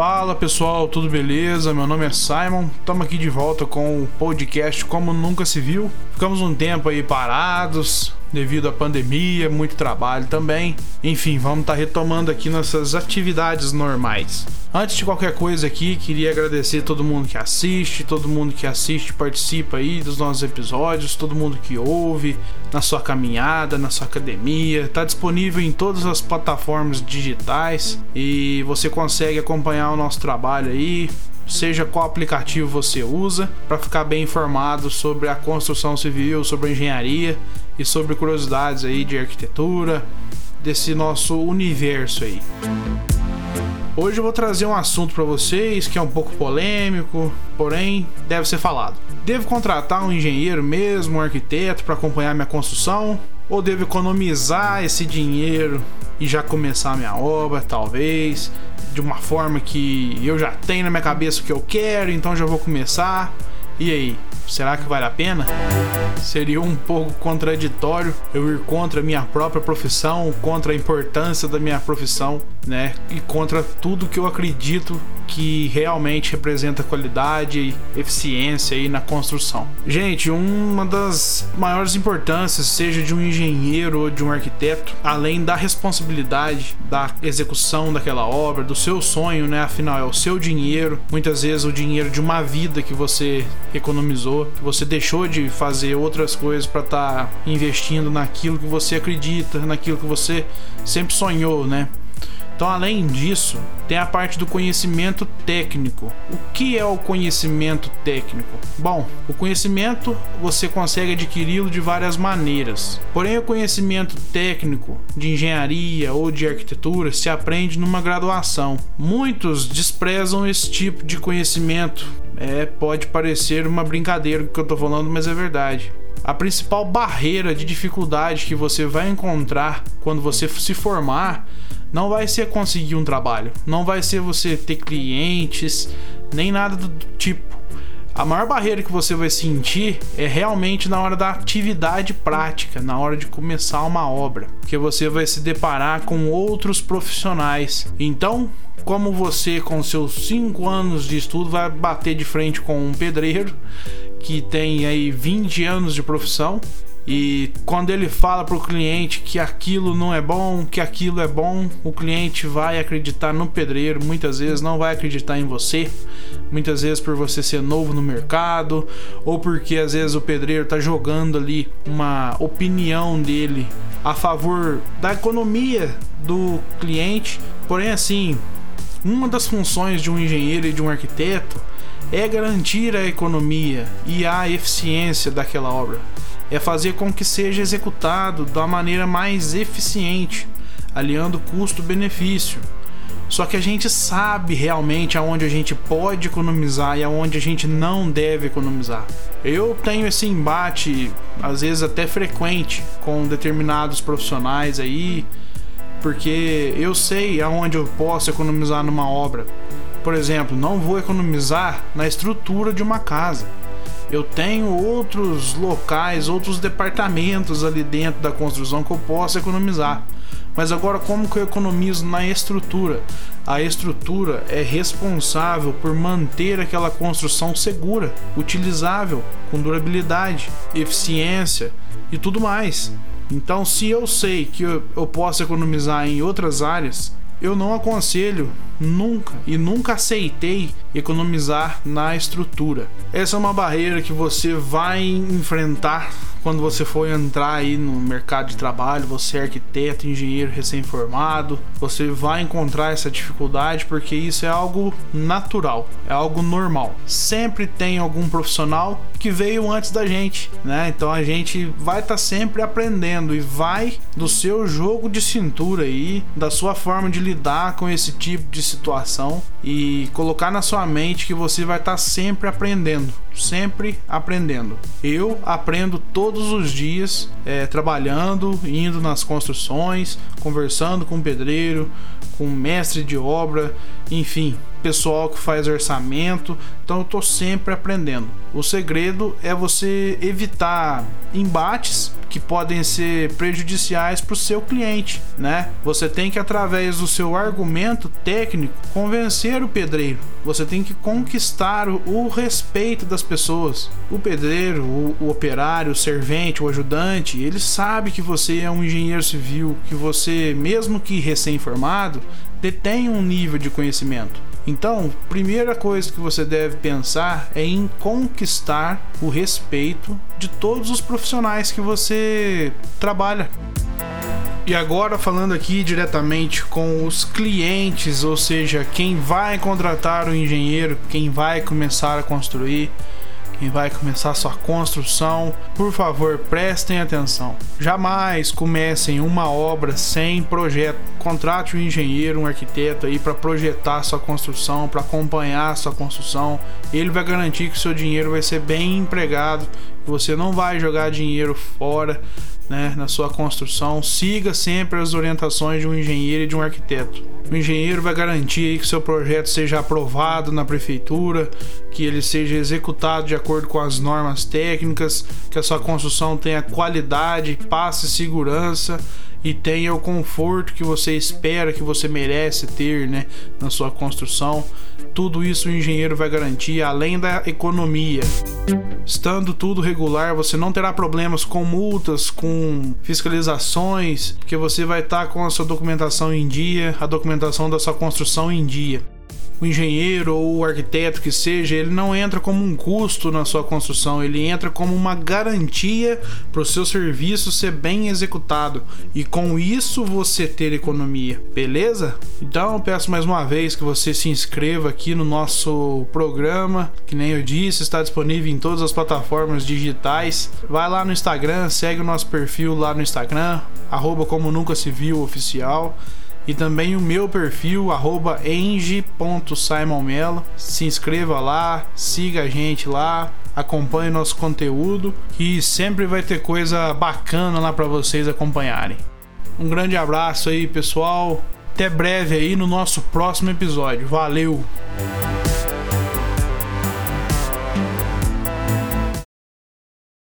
Fala pessoal, tudo beleza? Meu nome é Simon. Estamos aqui de volta com o podcast Como Nunca Se Viu. Ficamos um tempo aí parados devido à pandemia, muito trabalho também. Enfim, vamos estar tá retomando aqui nossas atividades normais. Antes de qualquer coisa aqui, queria agradecer todo mundo que assiste, todo mundo que assiste, participa aí dos nossos episódios, todo mundo que ouve na sua caminhada, na sua academia. Está disponível em todas as plataformas digitais e você consegue acompanhar o nosso trabalho aí, seja qual aplicativo você usa, para ficar bem informado sobre a construção civil, sobre a engenharia e sobre curiosidades aí de arquitetura, desse nosso universo aí. Hoje eu vou trazer um assunto para vocês que é um pouco polêmico, porém deve ser falado. Devo contratar um engenheiro mesmo, um arquiteto para acompanhar minha construção? Ou devo economizar esse dinheiro e já começar minha obra, talvez, de uma forma que eu já tenho na minha cabeça o que eu quero, então já vou começar? E aí, será que vale a pena? Seria um pouco contraditório eu ir contra a minha própria profissão, contra a importância da minha profissão, né? E contra tudo que eu acredito que realmente representa qualidade e eficiência aí na construção. Gente, uma das maiores importâncias, seja de um engenheiro ou de um arquiteto, além da responsabilidade da execução daquela obra, do seu sonho, né? Afinal, é o seu dinheiro, muitas vezes o dinheiro de uma vida que você economizou, que você deixou de fazer outras coisas para estar tá investindo naquilo que você acredita, naquilo que você sempre sonhou, né? Então, além disso, tem a parte do conhecimento técnico. O que é o conhecimento técnico? Bom, o conhecimento você consegue adquiri-lo de várias maneiras. Porém, o conhecimento técnico de engenharia ou de arquitetura se aprende numa graduação. Muitos desprezam esse tipo de conhecimento. É, pode parecer uma brincadeira que eu estou falando, mas é verdade. A principal barreira de dificuldade que você vai encontrar quando você se formar não vai ser conseguir um trabalho, não vai ser você ter clientes, nem nada do tipo. A maior barreira que você vai sentir é realmente na hora da atividade prática, na hora de começar uma obra, porque você vai se deparar com outros profissionais. Então, como você, com seus 5 anos de estudo, vai bater de frente com um pedreiro que tem aí 20 anos de profissão e quando ele fala para o cliente que aquilo não é bom, que aquilo é bom, o cliente vai acreditar no pedreiro, muitas vezes não vai acreditar em você, muitas vezes por você ser novo no mercado, ou porque às vezes o pedreiro está jogando ali uma opinião dele a favor da economia do cliente. Porém, assim, uma das funções de um engenheiro e de um arquiteto é garantir a economia e a eficiência daquela obra é fazer com que seja executado da maneira mais eficiente, aliando custo-benefício. Só que a gente sabe realmente aonde a gente pode economizar e aonde a gente não deve economizar. Eu tenho esse embate, às vezes até frequente, com determinados profissionais aí, porque eu sei aonde eu posso economizar numa obra. Por exemplo, não vou economizar na estrutura de uma casa eu tenho outros locais, outros departamentos ali dentro da construção que eu posso economizar. Mas agora como que eu economizo na estrutura? A estrutura é responsável por manter aquela construção segura, utilizável, com durabilidade, eficiência e tudo mais. Então, se eu sei que eu, eu posso economizar em outras áreas, eu não aconselho nunca e nunca aceitei economizar na estrutura. Essa é uma barreira que você vai enfrentar quando você for entrar aí no mercado de trabalho, você é arquiteto, engenheiro recém-formado, você vai encontrar essa dificuldade porque isso é algo natural, é algo normal. Sempre tem algum profissional que veio antes da gente, né? Então a gente vai estar tá sempre aprendendo e vai do seu jogo de cintura aí, da sua forma de lidar com esse tipo de situação e colocar na sua mente que você vai estar tá sempre aprendendo, sempre aprendendo. Eu aprendo todos os dias é, trabalhando, indo nas construções, conversando com o pedreiro, com o mestre de obra, enfim, pessoal que faz orçamento, então eu tô sempre aprendendo. O segredo é você evitar embates que podem ser prejudiciais para o seu cliente, né? Você tem que através do seu argumento técnico convencer o pedreiro. Você tem que conquistar o, o respeito das pessoas. O pedreiro, o, o operário, o servente, o ajudante, ele sabe que você é um engenheiro civil, que você, mesmo que recém-formado, detém um nível de conhecimento. Então, primeira coisa que você deve pensar é em conquistar o respeito de todos os profissionais que você trabalha. E agora falando aqui diretamente com os clientes, ou seja, quem vai contratar o engenheiro, quem vai começar a construir, quem vai começar sua construção, por favor, prestem atenção. Jamais comecem uma obra sem projeto. Contrate um engenheiro, um arquiteto aí para projetar sua construção, para acompanhar sua construção. Ele vai garantir que o seu dinheiro vai ser bem empregado, você não vai jogar dinheiro fora né, na sua construção, siga sempre as orientações de um engenheiro e de um arquiteto. O engenheiro vai garantir que seu projeto seja aprovado na prefeitura, que ele seja executado de acordo com as normas técnicas, que a sua construção tenha qualidade, passe segurança e tenha o conforto que você espera, que você merece ter, né, na sua construção. Tudo isso o engenheiro vai garantir, além da economia. Estando tudo regular, você não terá problemas com multas, com fiscalizações, porque você vai estar com a sua documentação em dia, a documentação da sua construção em dia o engenheiro ou o arquiteto que seja, ele não entra como um custo na sua construção, ele entra como uma garantia para o seu serviço ser bem executado e com isso você ter economia, beleza? Então eu peço mais uma vez que você se inscreva aqui no nosso programa, que nem eu disse, está disponível em todas as plataformas digitais. Vai lá no Instagram, segue o nosso perfil lá no Instagram, arroba como nunca se viu oficial e também o meu perfil eng.simonmelo. Se inscreva lá, siga a gente lá, acompanhe nosso conteúdo e sempre vai ter coisa bacana lá para vocês acompanharem. Um grande abraço aí, pessoal. Até breve aí no nosso próximo episódio. Valeu.